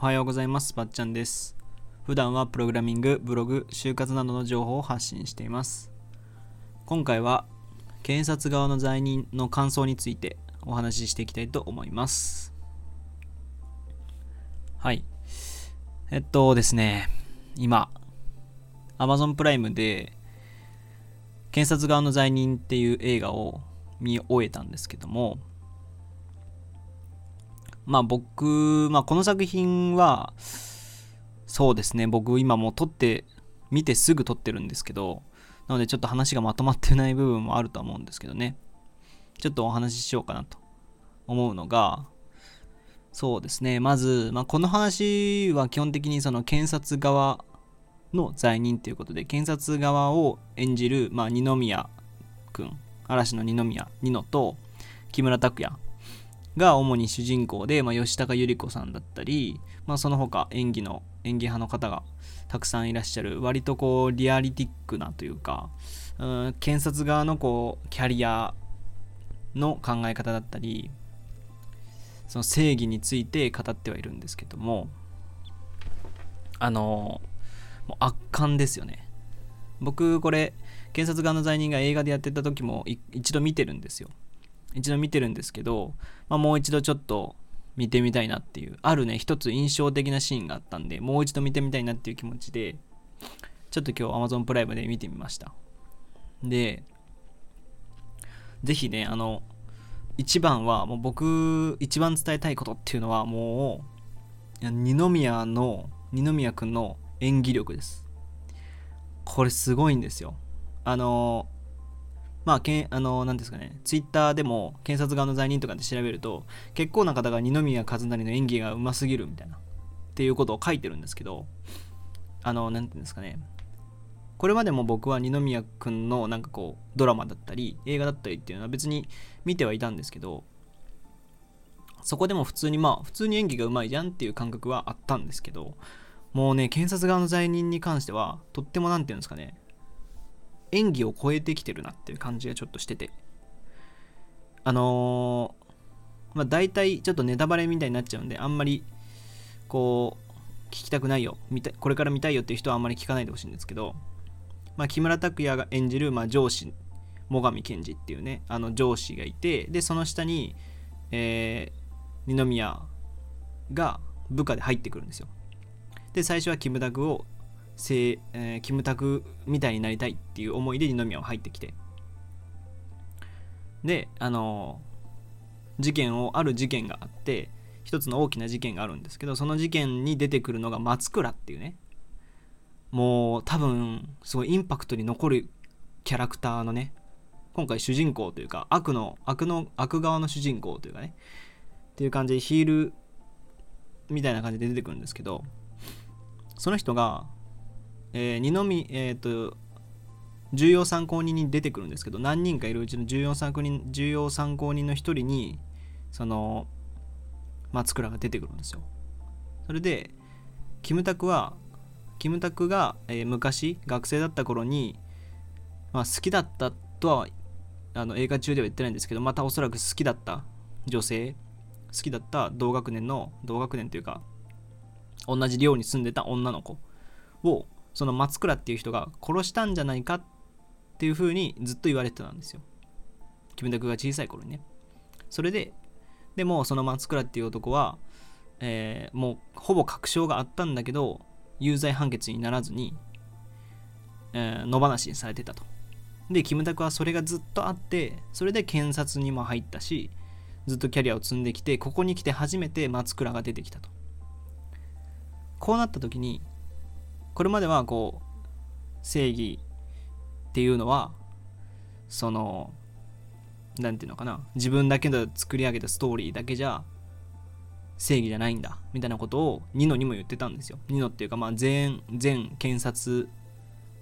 おはようございます。ばっちゃんです。普段はプログラミングブログ就活などの情報を発信しています。今回は検察側の罪人の感想についてお話ししていきたいと思います。はい。えっとですね。今 Amazon プライムで検察側の罪人っていう映画を見終えたんですけどもまあ僕、まあこの作品は、そうですね、僕今もう撮って、見てすぐ撮ってるんですけど、なのでちょっと話がまとまってない部分もあるとは思うんですけどね。ちょっとお話ししようかなと思うのが、そうですね、まず、まあ、この話は基本的にその検察側の罪人ということで、検察側を演じる、まあ、二宮君、嵐の二宮、二野と木村拓哉が主に主人公で、まあ、吉高由里子さんだったり、まあ、その他演技の演技派の方がたくさんいらっしゃる割とこうリアリティックなというかうん検察側のこうキャリアの考え方だったりその正義について語ってはいるんですけどもあのもう圧巻ですよね。僕これ検察側の罪人が映画でやってた時も一度見てるんですよ。一度見てるんですけど、まあ、もう一度ちょっと見てみたいなっていうあるね一つ印象的なシーンがあったんでもう一度見てみたいなっていう気持ちでちょっと今日 Amazon プライムで見てみました。でぜひねあの一番はもう僕一番伝えたいことっていうのはもう二宮の二宮君の演技力です。これすごいんですよ。あのまあ、けんあの、なんですかね、ツイッターでも検察側の罪人とかで調べると、結構な方が二宮和也の演技がうますぎるみたいな、っていうことを書いてるんですけど、あの、なんていうんですかね、これまでも僕は二宮君のなんかこう、ドラマだったり、映画だったりっていうのは別に見てはいたんですけど、そこでも普通にまあ、普通に演技がうまいじゃんっていう感覚はあったんですけど、もうね、検察側の罪人に関しては、とっても何て言うんですかね、演技を超えてきてるなっていう感じがちょっとしてて。あのー、まあ大体ちょっとネタバレみたいになっちゃうんであんまりこう聞きたくないよ見たこれから見たいよっていう人はあんまり聞かないでほしいんですけど、まあ、木村拓哉が演じる、まあ、上司最上賢治っていうねあの上司がいてでその下に、えー、二宮が部下で入ってくるんですよ。で最初はキムタクをせえー、キムタクみたいになりたいっていう思いで二宮は入ってきて。であの事件をある事件があって一つの大きな事件があるんですけどその事件に出てくるのが松倉っていうね。もう多分すごいインパクトに残るキャラクターのね今回主人公というか悪の悪の悪側の主人公というかね。っていう感じでヒールみたいな感じで出てくるんですけどその人がえー、二宮、えっ、ー、と、重要参考人に出てくるんですけど、何人かいるうちの重要参考人、重要参考人の一人に、その、松倉が出てくるんですよ。それで、キムタクは、キムタクが、えー、昔、学生だった頃に、まあ、好きだったとは、あの映画中では言ってないんですけど、またおそらく好きだった女性、好きだった同学年の、同学年というか、同じ寮に住んでた女の子をその松倉っていう人が殺したんじゃないかっていう風にずっと言われてたんですよ。キムタクが小さい頃にね。それで、でもその松倉っていう男は、えー、もうほぼ確証があったんだけど、有罪判決にならずに、えー、野放しにされてたと。で、キムタクはそれがずっとあって、それで検察にも入ったし、ずっとキャリアを積んできて、ここに来て初めて松倉が出てきたと。こうなった時に、これまではこう正義っていうのはその何て言うのかな。自分だけで作り上げたストーリーだけじゃ正義じゃないんだ。みたいなことをニノにも言ってたんですよ。ニノっていうかまあ全全検察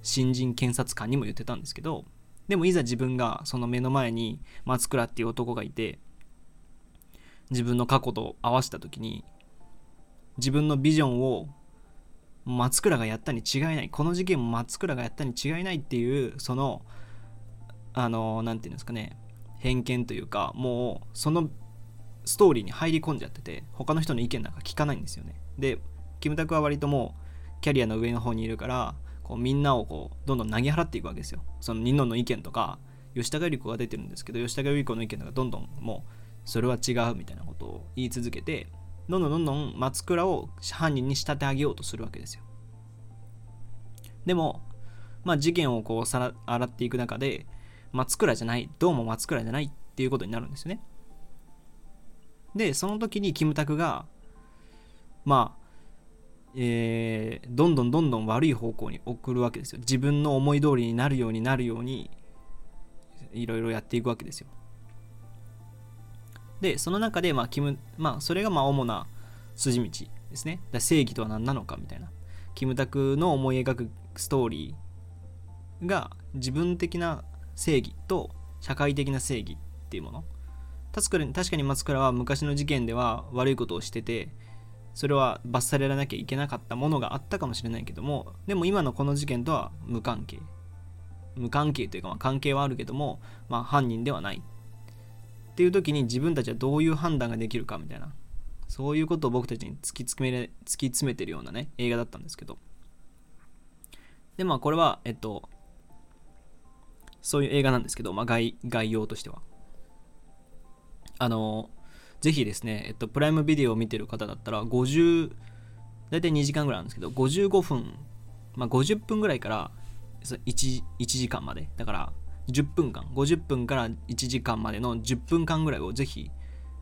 新人検察官にも言ってたんですけどでもいざ自分がその目の前に松倉っていう男がいて自分の過去と合わせた時に自分のビジョンを松倉がやったに違いない。この事件も松倉がやったに違いないっていうそのあの何て言うんですかね。偏見というかもうそのストーリーに入り込んじゃってて他の人の意見なんか聞かないんですよね。でキムタクは割ともうキャリアの上の方にいるからこうみんなをこうどんどん投げ払っていくわけですよ。そのニノの意見とか吉高由里子が出てるんですけど吉高由里子の意見とかどんどんもうそれは違うみたいなことを言い続けてどんどんどんどん松倉を犯人に仕立て上げようとするわけですよ。でもまあ事件をこうさら洗っていく中で松倉じゃないどうも松倉じゃないっていうことになるんですよね。でその時にキムタクがまあえー、どんどんどんどん悪い方向に送るわけですよ。自分の思い通りになるようになるようにいろいろやっていくわけですよ。でその中でまあキムまあそれがまあ主な筋道ですね。だ正義とは何なのかみたいな。キムタクの思い描くストーリーが自分的な正義と社会的な正義っていうもの。確かに確かに松倉は昔の事件では悪いことをしててそれは罰されなきゃいけなかったものがあったかもしれないけどもでも今のこの事件とは無関係。無関係というかまあ関係はあるけども、まあ、犯人ではない。っていう時に自分たちはどういう判断ができるかみたいな。そういうことを僕たちに突き詰め突き詰めてるようなね映画だったんですけど。でまあこれはえっとそういう映画なんですけど、まあ概、概要としては。あのぜひですね、えっと、プライムビデオを見てる方だったら、50、大体2時間ぐらいなんですけど、55分、まあ、50分ぐらいから 1, 1時間まで、だから10分間、50分から1時間までの10分間ぐらいをぜひ、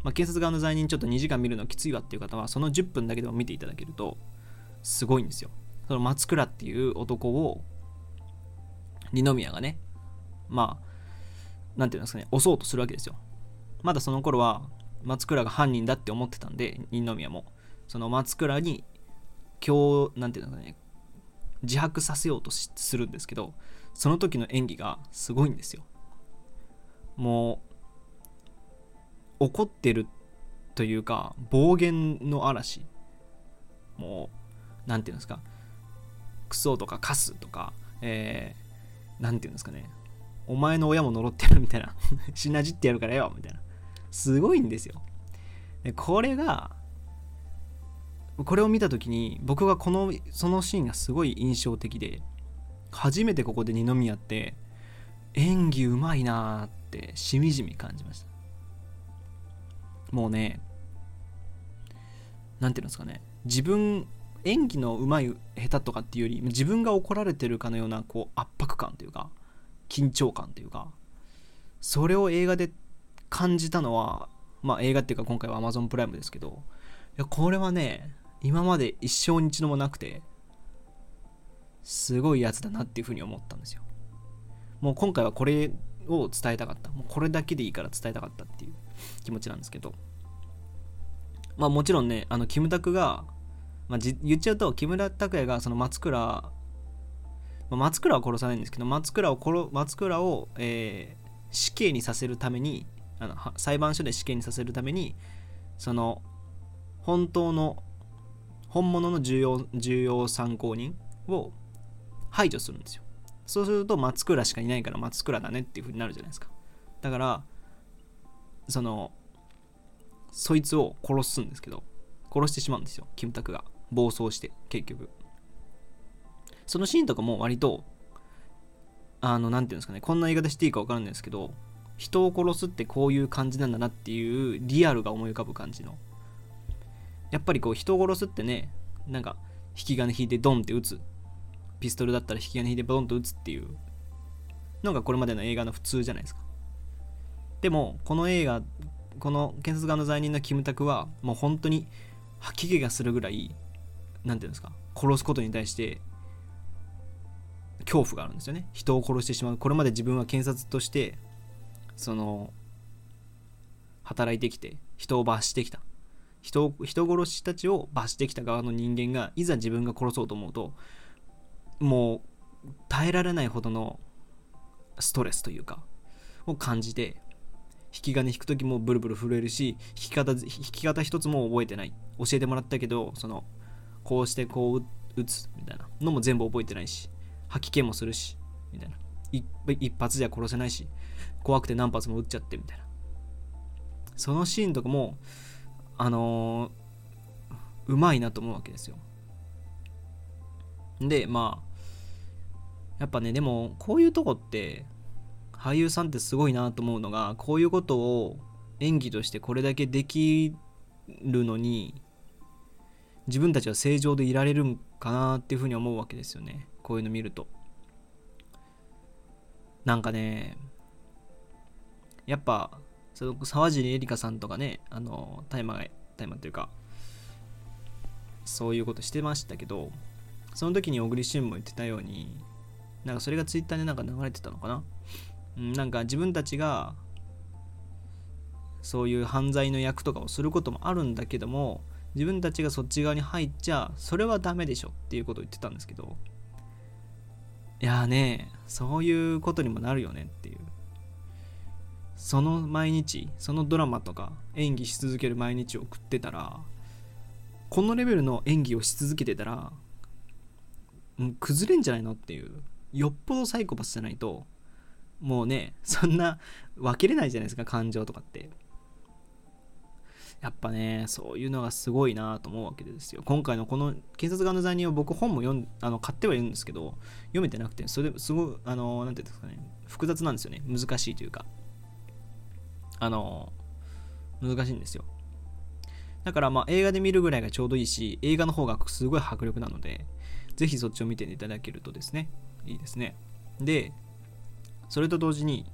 まあ、検察側の罪人ちょっと2時間見るのきついわっていう方は、その10分だけでも見ていただけると、すごいんですよ。その松倉っていう男を、二宮がね、まあ、なんていうんですかね、押そうとするわけですよ。まだその頃は松倉が犯人だって思ってたんで二宮もその松倉に今日なんていうのかね自白させようとするんですけどその時の演技がすごいんですよ。もう怒ってるというか暴言の嵐。もう何て言うんですか。クソとかカスとかえー、て言うんですかね。お前の親も呪ってるみたいな。死なじってやるからよみたいな。すごいんですよ。でこれがこれを見た時に僕がこのそのシーンがすごい印象的で初めてここで二宮って演技うまいなーってしみじみ感じました。もうね何て言うんですかね。自分演技のうまい下手とかっていうより自分が怒られてるかのようなこう圧迫感というか緊張感というかそれを映画で感じたのは、まあ、映画っていうか今回は Amazon プライムですけどいやこれはね今まで一生に一度もなくてすごいやつだなっていうふうに思ったんですよ。もう今回はこれを伝えたかった。もうこれだけでいいから伝えたかったっていう気持ちなんですけど。まあもちろんねあのキムタクが、まあ、言っちゃうと木村拓哉がその松倉、まあ、松倉は殺さないんですけど松倉を殺松倉を、えー、死刑にさせるためにあの裁判所で死刑にさせるためにその本当の本物の重要重要参考人を排除するんですよ。そうすると松倉しかいないから松倉だねっていう風になるじゃないですか。だからそのそいつを殺すんですけど殺してしまうんですよ。キムタクが。暴走して結局。そのシーンとかも割とあの何て言うんですかね。こんな言い方していいか分からないですけど人を殺すってこういう感じなんだなっていうリアルが思い浮かぶ感じの。やっぱりこう人を殺すってねなんか引き金引いてドンって撃つピストルだったら引き金引いてドンと撃つっていうのがこれまでの映画の普通じゃないですか。でもこの映画この検察側の罪人のキムタクはもう本当に吐き気がするぐらい何て言うんですか殺すことに対して恐怖があるんですよね。人を殺してしまう。これまで自分は検察としてその働いてきて人を罰してきた。人人殺したちを罰してきた側の人間がいざ自分が殺そうと思うともう耐えられないほどのストレスというかを感じて引き金引く時もブルブル震えるし引き方引き方一つも覚えてない。教えてもらったけどそのこうしてこう打つみたいなのも全部覚えてないし吐き気もするしみたいな。一発じゃ殺せないし怖くて何発も撃っちゃってみたいな。そのシーンとかもあのー、うまいなと思うわけですよ。でまあやっぱねでもこういうとこって俳優さんってすごいなと思うのがこういうことを演技としてこれだけできるのに自分たちは正常でいられるんかなっていうふうに思うわけですよね。こういうの見ると。なんかねやっぱその沢尻エリカさんとかねあの大麻が大麻っていうかそういうことしてましたけどその時に小栗旬も言ってたようになんかそれがツイッターでなんか流れてたのかな、なんか自分たちがそういう犯罪の役とかをすることもあるんだけども自分たちがそっち側に入っちゃそれはダメでしょっていうことを言ってたんですけどいやーねそういうことにもなるよねっていう。その毎日そのドラマとか演技し続ける毎日を送ってたらこのレベルの演技をし続けてたら崩れんじゃないのっていうよっぽどサイコパスじゃないともうねそんな分けれないじゃないですか感情とかって。やっぱねそういうのがすごいなと思うわけですよ。今回のこの検察側の罪人を僕本も読んあの買ってはいるんですけど読めてなくてそれすごいあの何て言うんですかね複雑なんですよね。難しいというか。あの難しいんですよ。だからまあ映画で見るぐらいがちょうどいいし映画の方がすごい迫力なのでぜひそっちを見ていただけるとですねいいですね。でそれと同時に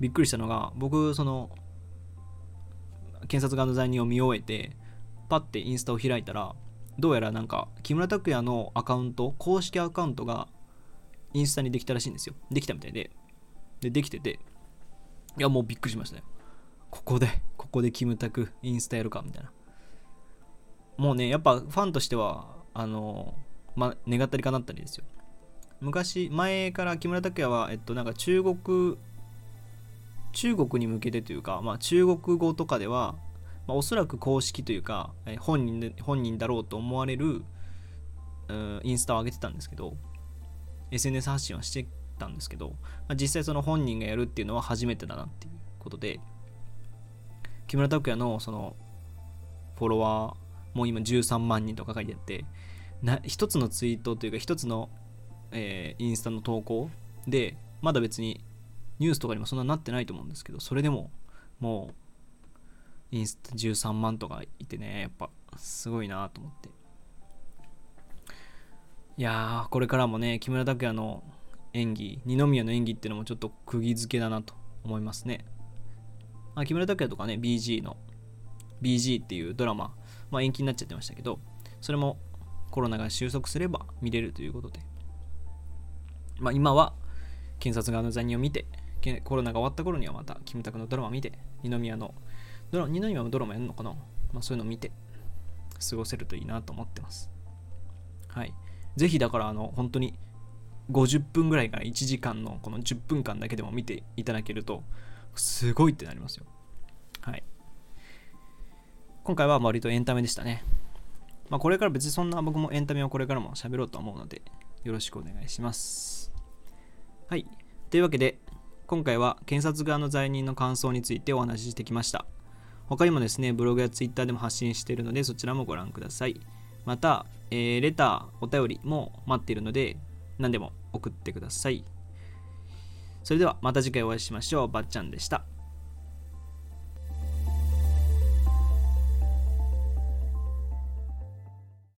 びっくりしたのが僕その検察側の罪人を見終えてパッてインスタを開いたらどうやらなんか木村拓哉のアカウント公式アカウントがインスタにできたらしいんですよ。できたみたいで。でできてて。いやもうびっくりしましたよここでここでキムタクインスタやるかみたいな。もうねやっぱファンとしてはあのまあ願ったりかなったりですよ。昔前から木村拓哉はえっとなんか中国中国に向けてというか、まあ、中国語とかでは、まあ、おそらく公式というかえ本人で本人だろうと思われるインスタを上げてたんですけど SNS 発信はしてたんですけど、まあ、実際その本人がやるっていうのは初めてだなっていうことで木村拓哉のそのフォロワーもう今13万人とか書いてあってな一つのツイートというか一つのえー、インスタの投稿で、まだ別にニュースとかにもそんななってないと思うんですけど、それでももうインスタ13万とかいてね、やっぱすごいなと思って。いやー、これからもね、木村拓哉の演技、二宮の演技っていうのもちょっと釘付けだなと思いますね。あ木村拓哉とかね、BG の BG っていうドラマ、まあ、延期になっちゃってましたけど、それもコロナが収束すれば見れるということで、まあ、今は検察側の罪人を見て、コロナが終わった頃にはまたキムタクのドラマを見て、二宮のドラ二宮もドラマやるのかな、まあ、そういうのを見て過ごせるといいなと思ってます。はい。ぜひだからあの本当に50分ぐらいから1時間のこの10分間だけでも見ていただけるとすごいってなりますよ。はい。今回は割とエンタメでしたね。まあこれから別にそんな僕もエンタメをこれからも喋ろうと思うのでよろしくお願いします。はい。というわけで、今回は検察側の罪人の感想についてお話ししてきました。他にもですね、ブログやツイッターでも発信しているので、そちらもご覧ください。また、えー、レター、お便りも待っているので、何でも送ってください。それではまた次回お会いしましょう。ばっちゃんでした。